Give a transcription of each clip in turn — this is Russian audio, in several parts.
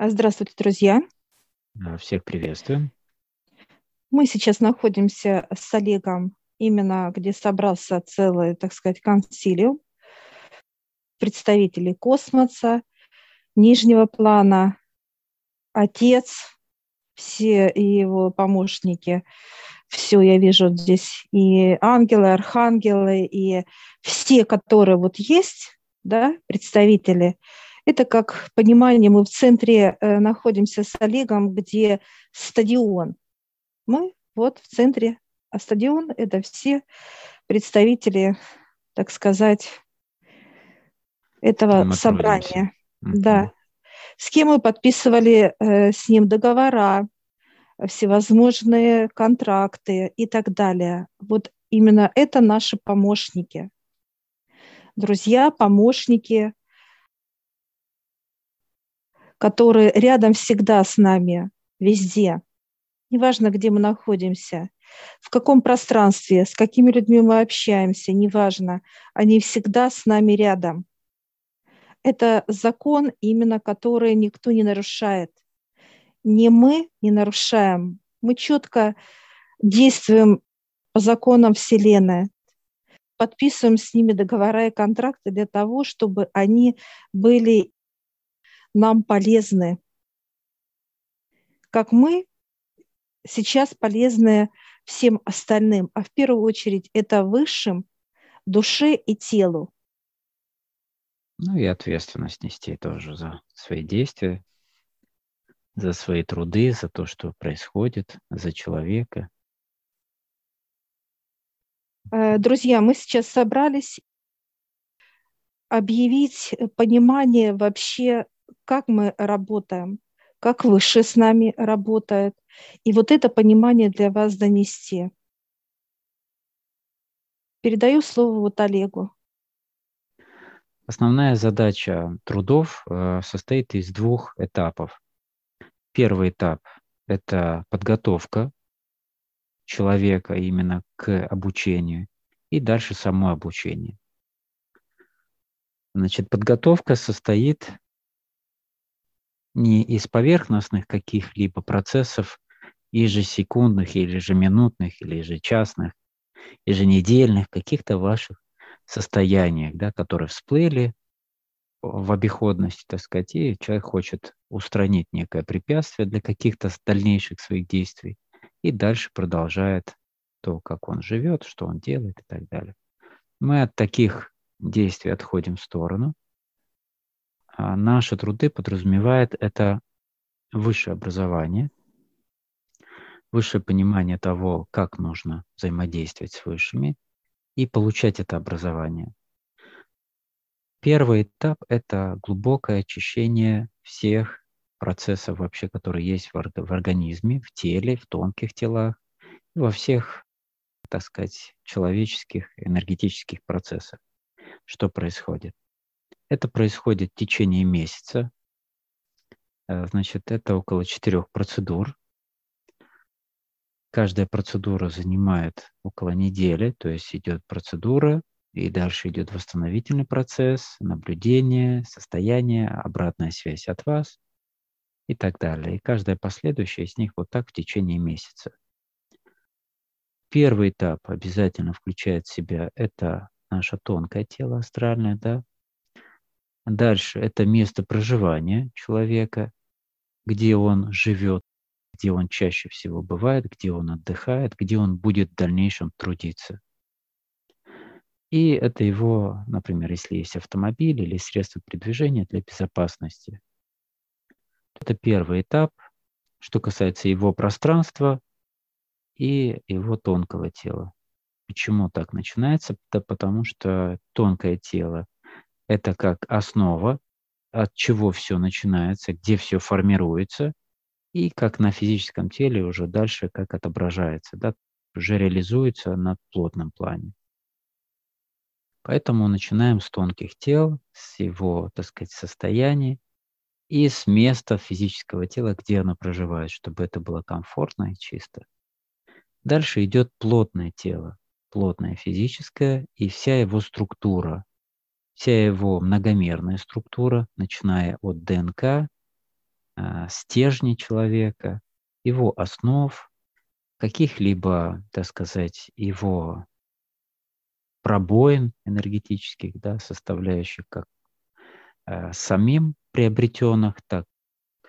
А, здравствуйте, друзья. Всех приветствуем. Мы сейчас находимся с Олегом именно где собрался целый, так сказать, консилиум представителей космоса, нижнего плана, отец, все его помощники, все я вижу здесь, и ангелы, архангелы, и все, которые вот есть, да, представители, это как понимание, мы в центре э, находимся с Олегом, где стадион. Мы вот в центре, а стадион – это все представители, так сказать, этого собрания. Mm-hmm. Да. С кем мы подписывали э, с ним договора, всевозможные контракты и так далее. Вот именно это наши помощники. Друзья, помощники, которые рядом всегда с нами, везде. Неважно, где мы находимся, в каком пространстве, с какими людьми мы общаемся, неважно, они всегда с нами рядом. Это закон, именно который никто не нарушает. Не мы не нарушаем, мы четко действуем по законам Вселенной, подписываем с ними договора и контракты для того, чтобы они были нам полезны. Как мы сейчас полезны всем остальным, а в первую очередь это высшим, душе и телу. Ну и ответственность нести тоже за свои действия, за свои труды, за то, что происходит, за человека. Э, друзья, мы сейчас собрались объявить понимание вообще, как мы работаем, как выше с нами работает. И вот это понимание для вас донести. Передаю слово вот Олегу. Основная задача трудов э, состоит из двух этапов. Первый этап – это подготовка человека именно к обучению, и дальше само обучение. Значит, подготовка состоит не из поверхностных каких-либо процессов, ежесекундных, или ежеминутных, или ежечасных, еженедельных, каких-то ваших состояниях, да, которые всплыли в обиходности, так сказать, и человек хочет устранить некое препятствие для каких-то дальнейших своих действий и дальше продолжает то, как он живет, что он делает и так далее. Мы от таких действий отходим в сторону. А наши труды подразумевают это высшее образование, высшее понимание того, как нужно взаимодействовать с высшими и получать это образование. Первый этап – это глубокое очищение всех процессов вообще, которые есть в организме, в теле, в тонких телах, во всех, так сказать, человеческих энергетических процессах. Что происходит? Это происходит в течение месяца. Э, значит, это около четырех процедур. Каждая процедура занимает около недели, то есть идет процедура, и дальше идет восстановительный процесс, наблюдение, состояние, обратная связь от вас и так далее. И каждая последующая из них вот так в течение месяца. Первый этап обязательно включает в себя это наше тонкое тело астральное, да. Дальше это место проживания человека, где он живет, где он чаще всего бывает, где он отдыхает, где он будет в дальнейшем трудиться. И это его, например, если есть автомобиль или средство передвижения для безопасности. Это первый этап, что касается его пространства и его тонкого тела. Почему так начинается? Да потому что тонкое тело – это как основа, от чего все начинается, где все формируется, и как на физическом теле уже дальше как отображается, да, уже реализуется на плотном плане. Поэтому начинаем с тонких тел, с его, так сказать, состояния и с места физического тела, где оно проживает, чтобы это было комфортно и чисто. Дальше идет плотное тело, плотное физическое и вся его структура, вся его многомерная структура, начиная от ДНК, э, стержней человека, его основ, каких-либо, так сказать, его пробоин энергетических, да, составляющих как э, самим приобретенных, так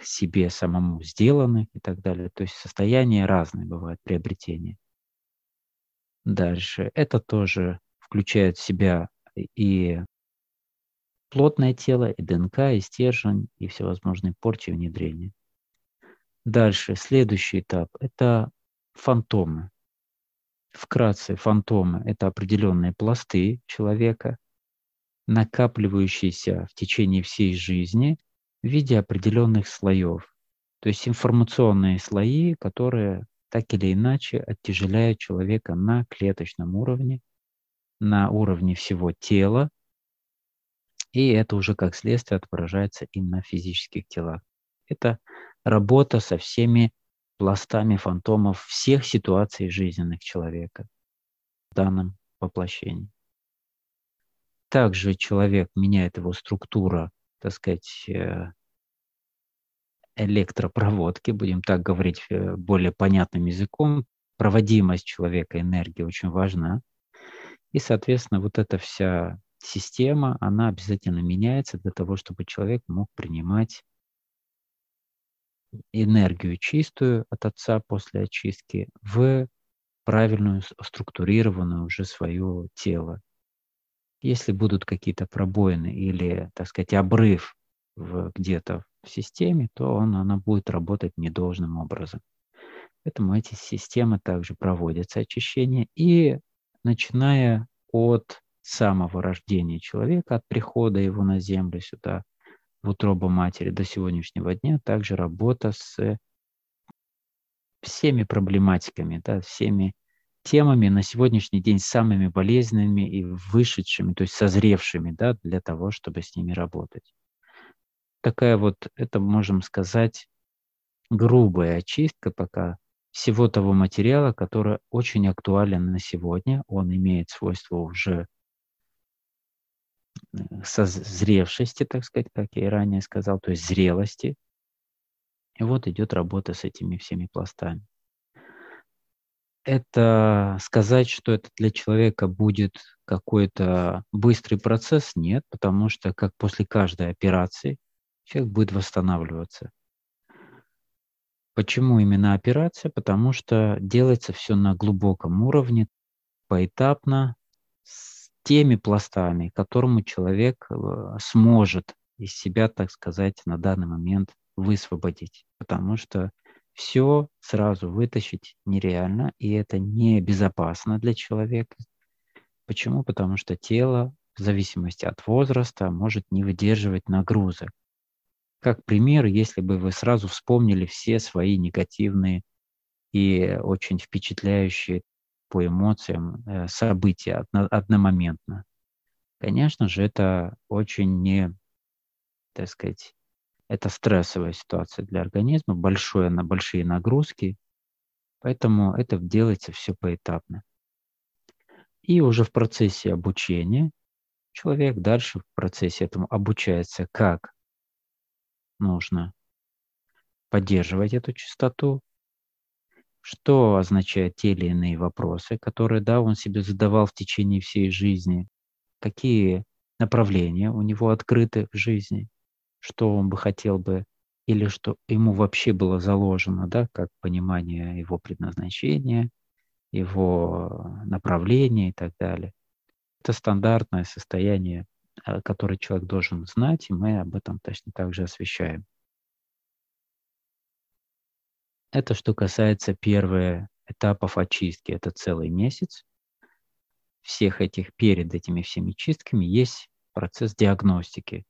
себе самому сделанных и так далее. То есть состояния разные бывают приобретения. Дальше. Это тоже включает в себя и плотное тело, и ДНК, и стержень, и всевозможные порчи внедрения. Дальше, следующий этап – это фантомы. Вкратце, фантомы – это определенные пласты человека, накапливающиеся в течение всей жизни в виде определенных слоев. То есть информационные слои, которые так или иначе оттяжеляют человека на клеточном уровне, на уровне всего тела, и это уже как следствие отображается и на физических телах. Это работа со всеми пластами фантомов всех ситуаций жизненных человека в данном воплощении. Также человек меняет его структура, так сказать, э, электропроводки, будем так говорить э, более понятным языком. Проводимость человека энергии очень важна. И, соответственно, вот эта вся система, она обязательно меняется для того, чтобы человек мог принимать энергию чистую от Отца после очистки в правильную структурированную уже свое тело. Если будут какие-то пробоины или, так сказать, обрыв в, где-то в системе, то он, она будет работать недолжным образом. Поэтому эти системы также проводятся очищение. И начиная от самого рождения человека, от прихода его на землю сюда, в утробу матери до сегодняшнего дня, также работа с всеми проблематиками, да, всеми темами на сегодняшний день самыми болезненными и вышедшими, то есть созревшими да, для того, чтобы с ними работать. Такая вот, это можем сказать, грубая очистка пока всего того материала, который очень актуален на сегодня. Он имеет свойство уже созревшести, так сказать, как я и ранее сказал, то есть зрелости. И вот идет работа с этими всеми пластами. Это сказать, что это для человека будет какой-то быстрый процесс, нет, потому что как после каждой операции человек будет восстанавливаться. Почему именно операция? Потому что делается все на глубоком уровне, поэтапно, с теми пластами, которому человек э, сможет из себя, так сказать, на данный момент высвободить. Потому что все сразу вытащить нереально, и это небезопасно для человека. Почему? Потому что тело в зависимости от возраста может не выдерживать нагрузок. Как пример, если бы вы сразу вспомнили все свои негативные и очень впечатляющие по эмоциям э, события одномоментно. Конечно же, это очень не, так сказать, это стрессовая ситуация для организма, большое, на большие нагрузки, поэтому это делается все поэтапно. И уже в процессе обучения человек дальше в процессе этому обучается, как нужно поддерживать эту частоту, что означают те или иные вопросы, которые, да, он себе задавал в течение всей жизни, какие направления у него открыты в жизни, что он бы хотел бы, или что ему вообще было заложено, да, как понимание его предназначения, его направления и так далее. Это стандартное состояние Э, который человек должен знать, и мы об этом точно так же освещаем. Это что касается первых этапов очистки. Это целый месяц. Всех этих, перед этими всеми чистками есть процесс диагностики.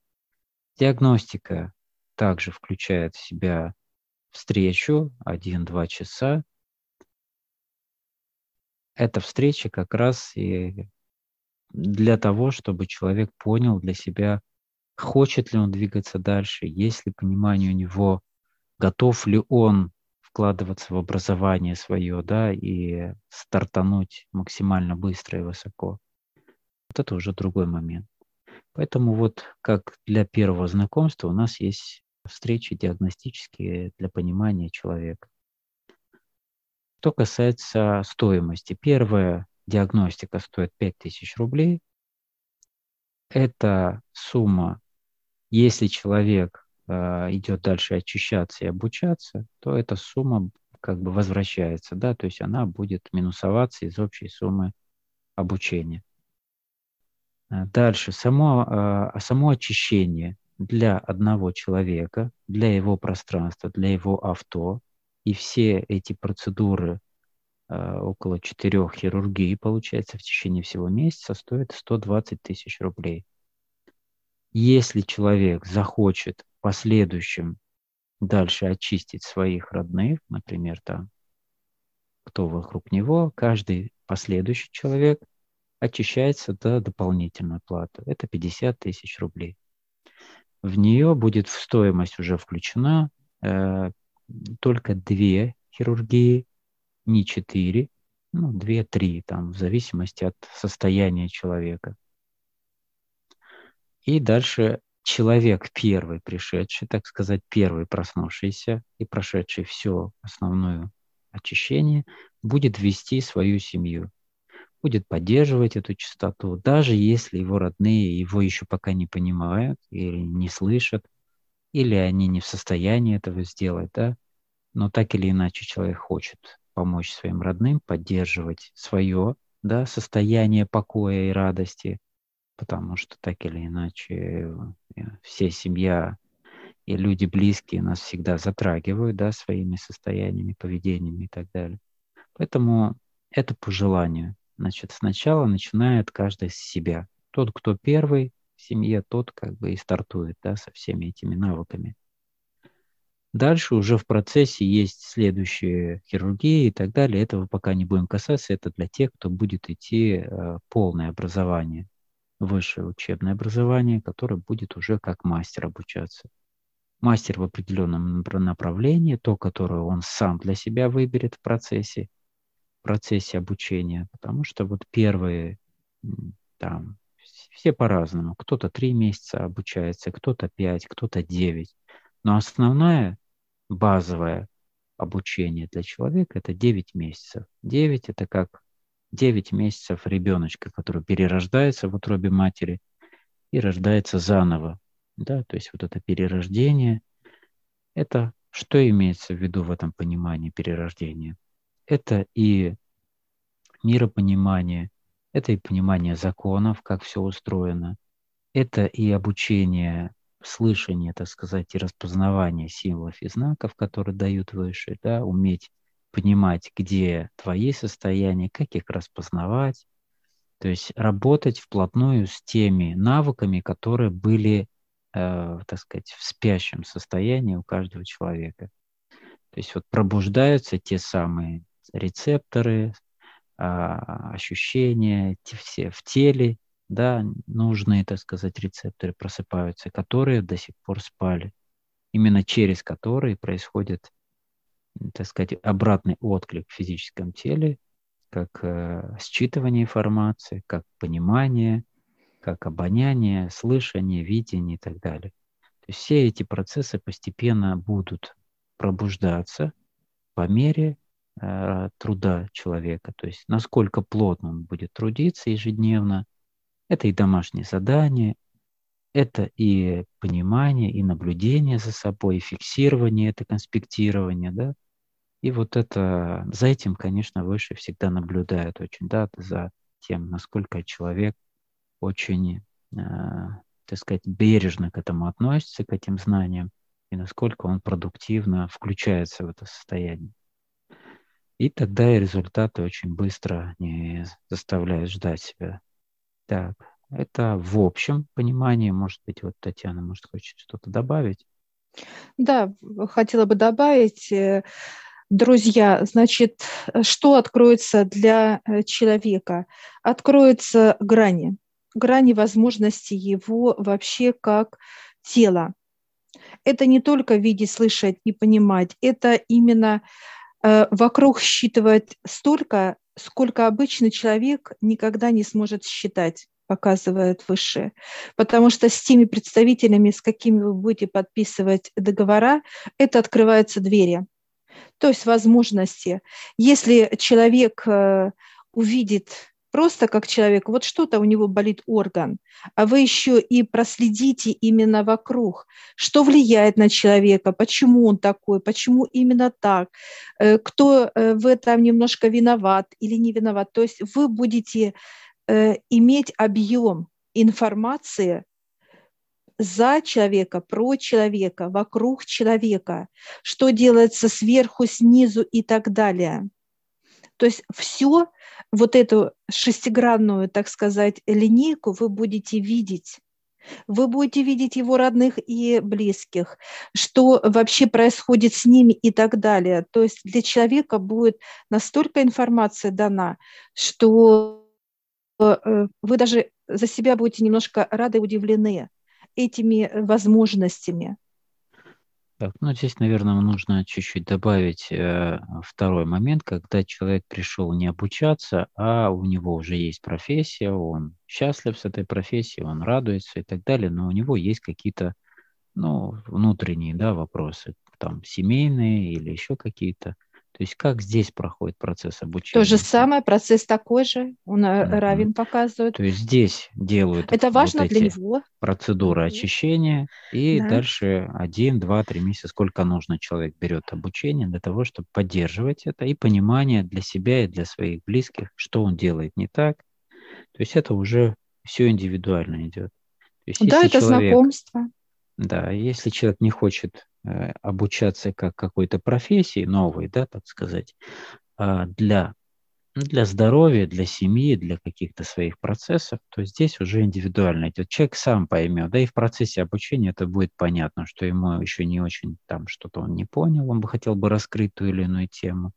Диагностика также включает в себя встречу 1-2 часа. Эта встреча как раз и для того, чтобы человек понял для себя, хочет ли он двигаться дальше, есть ли понимание у него, готов ли он вкладываться в образование свое, да, и стартануть максимально быстро и высоко. Вот это уже другой момент. Поэтому вот как для первого знакомства у нас есть встречи диагностические для понимания человека. Что касается стоимости. Первая диагностика стоит 5000 рублей. Это сумма, если человек идет дальше очищаться и обучаться, то эта сумма как бы возвращается, да, то есть она будет минусоваться из общей суммы обучения. Э, дальше, само, э, само очищение для одного человека, для его пространства, для его авто, и все эти процедуры э, около четырех хирургий, получается, в течение всего месяца стоят 120 тысяч рублей. Если человек захочет последующем дальше очистить своих родных, например, там, кто вокруг него, каждый последующий человек очищается до дополнительной платы. Это 50 тысяч рублей. В нее будет в стоимость уже включена э, только две хирургии, не четыре, ну, две-три, там, в зависимости от состояния человека. И дальше человек первый пришедший, так сказать, первый проснувшийся и прошедший все основное очищение, будет вести свою семью, будет поддерживать эту чистоту, даже если его родные его еще пока не понимают или не слышат, или они не в состоянии этого сделать, да, но так или иначе человек хочет помочь своим родным, поддерживать свое да, состояние покоя и радости, потому что так или иначе все семья и люди близкие нас всегда затрагивают, да, своими состояниями, поведениями и так далее. Поэтому это по желанию. Значит, сначала начинает каждый с себя. Тот, кто первый в семье, тот как бы и стартует, да, со всеми этими навыками. Дальше уже в процессе есть следующие хирургии и так далее. Этого пока не будем касаться. Это для тех, кто будет идти э, полное образование высшее учебное образование, которое будет уже как мастер обучаться. Мастер в определенном направлении, то, которое он сам для себя выберет в процессе, в процессе обучения, потому что вот первые там все по-разному. Кто-то три месяца обучается, кто-то пять, кто-то девять. Но основное, базовое обучение для человека – это 9 месяцев. 9 – это как 9 месяцев ребеночка, который перерождается в утробе матери и рождается заново. Да, то есть вот это перерождение, это что имеется в виду в этом понимании перерождения? Это и миропонимание, это и понимание законов, как все устроено, это и обучение слышание, так сказать, и распознавание символов и знаков, которые дают выше, да, уметь понимать, где твои состояния, как их распознавать, то есть работать вплотную с теми навыками, которые были, э, так сказать, в спящем состоянии у каждого человека. То есть вот пробуждаются те самые рецепторы, э, ощущения, те, все в теле, да, нужные, так сказать, рецепторы просыпаются, которые до сих пор спали, именно через которые происходит так сказать, обратный отклик в физическом теле, как э, считывание информации, как понимание, как обоняние, слышание, видение и так далее. То есть все эти процессы постепенно будут пробуждаться по мере э, труда человека. То есть насколько плотно он будет трудиться ежедневно. Это и домашние задания, это и понимание, и наблюдение за собой, и фиксирование, это конспектирование, да, и вот это, за этим, конечно, выше всегда наблюдают очень, да, за тем, насколько человек очень, э, так сказать, бережно к этому относится, к этим знаниям, и насколько он продуктивно включается в это состояние. И тогда и результаты очень быстро не заставляют ждать себя. Так, это в общем понимании, может быть, вот Татьяна, может, хочет что-то добавить? Да, хотела бы добавить, э, Друзья, значит, что откроется для э, человека? Откроются грани, грани возможности его вообще как тела. Это не только видеть, слышать и понимать, это именно э, вокруг считывать столько, сколько обычный человек никогда не сможет считать. показывает выше. Потому что с теми представителями, с какими вы будете подписывать договора, это открываются двери. То есть возможности. Если человек э, увидит просто как человек, вот что-то у него болит орган, а вы еще и проследите именно вокруг, что влияет на человека, почему он такой, почему именно так, э, кто э, в этом немножко виноват или не виноват. То есть вы будете иметь объем информации за человека, про человека, вокруг человека, что делается сверху, снизу и так далее. То есть все вот эту шестигранную, так сказать, линейку вы будете видеть. Вы будете видеть его родных и близких, что вообще происходит с ними и так далее. То есть для человека будет настолько информация дана, что э, вы даже за себя будете немножко рады и удивлены этими возможностями. Так, ну здесь, наверное, нужно чуть-чуть добавить э, второй момент, когда человек пришел не обучаться, а у него уже есть профессия, он счастлив с этой профессией, он радуется и так далее, но у него есть какие-то, ну, внутренние, да, вопросы, там, семейные или еще какие-то. То есть как здесь проходит процесс обучения? То же самое, процесс такой же, он mm-hmm. равен показывает. То есть здесь делают Это важно вот для него. процедуры mm-hmm. очищения, и да. дальше один, два, три месяца, сколько нужно, человек берет обучение для того, чтобы поддерживать это, и понимание для себя и для своих близких, что он делает не так. То есть это уже все индивидуально идет. есть, да, это человек, знакомство. Да, если человек не хочет обучаться как какой-то профессии новой, да, так сказать, а для, для здоровья, для семьи, для каких-то своих процессов, то здесь уже индивидуально идет. Человек сам поймет, да и в процессе обучения это будет понятно, что ему еще не очень там что-то он не понял, он бы хотел бы раскрыть ту или иную тему,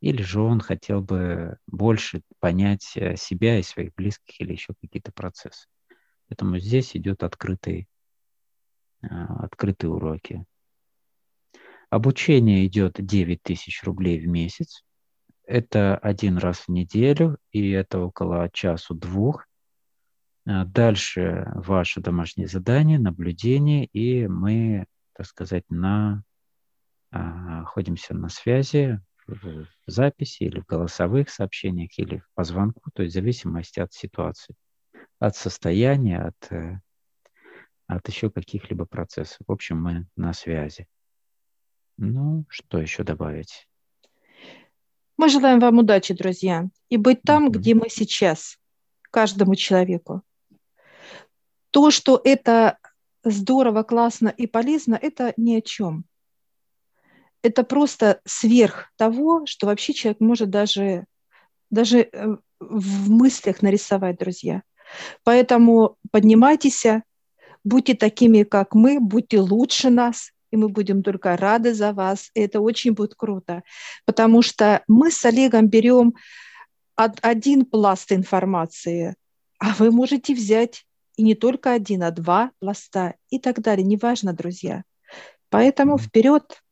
или же он хотел бы больше понять э, себя и своих близких или еще какие-то процессы. Поэтому здесь идет открытый, а, открытые уроки. Обучение идет 9 тысяч рублей в месяц. Это один раз в неделю, и это около часу-двух. А дальше ваше домашнее задание, наблюдение, и мы, так сказать, на, а, находимся на связи в записи или в голосовых сообщениях, или по звонку, то есть в зависимости от ситуации, от состояния, от, э, от еще каких-либо процессов. В общем, мы на связи. Ну, что еще добавить? Мы желаем вам удачи, друзья, и быть там, mm-hmm. где мы сейчас, каждому человеку. То, что это здорово, классно и полезно, это ни о чем. Это просто сверх того, что вообще человек может даже, даже э, в мыслях нарисовать, друзья. Поэтому поднимайтесь, будьте такими, как мы, будьте лучше нас, и мы будем только рады за вас. И это очень будет круто, потому что мы с Олегом берем один пласт информации, а вы можете взять и не только один, а два пласта и так далее. Неважно, друзья. Поэтому вперед.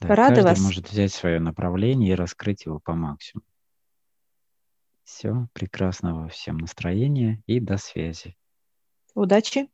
Да, Рады каждый вас. может взять свое направление и раскрыть его по максимуму. Все, прекрасного всем настроения и до связи. Удачи.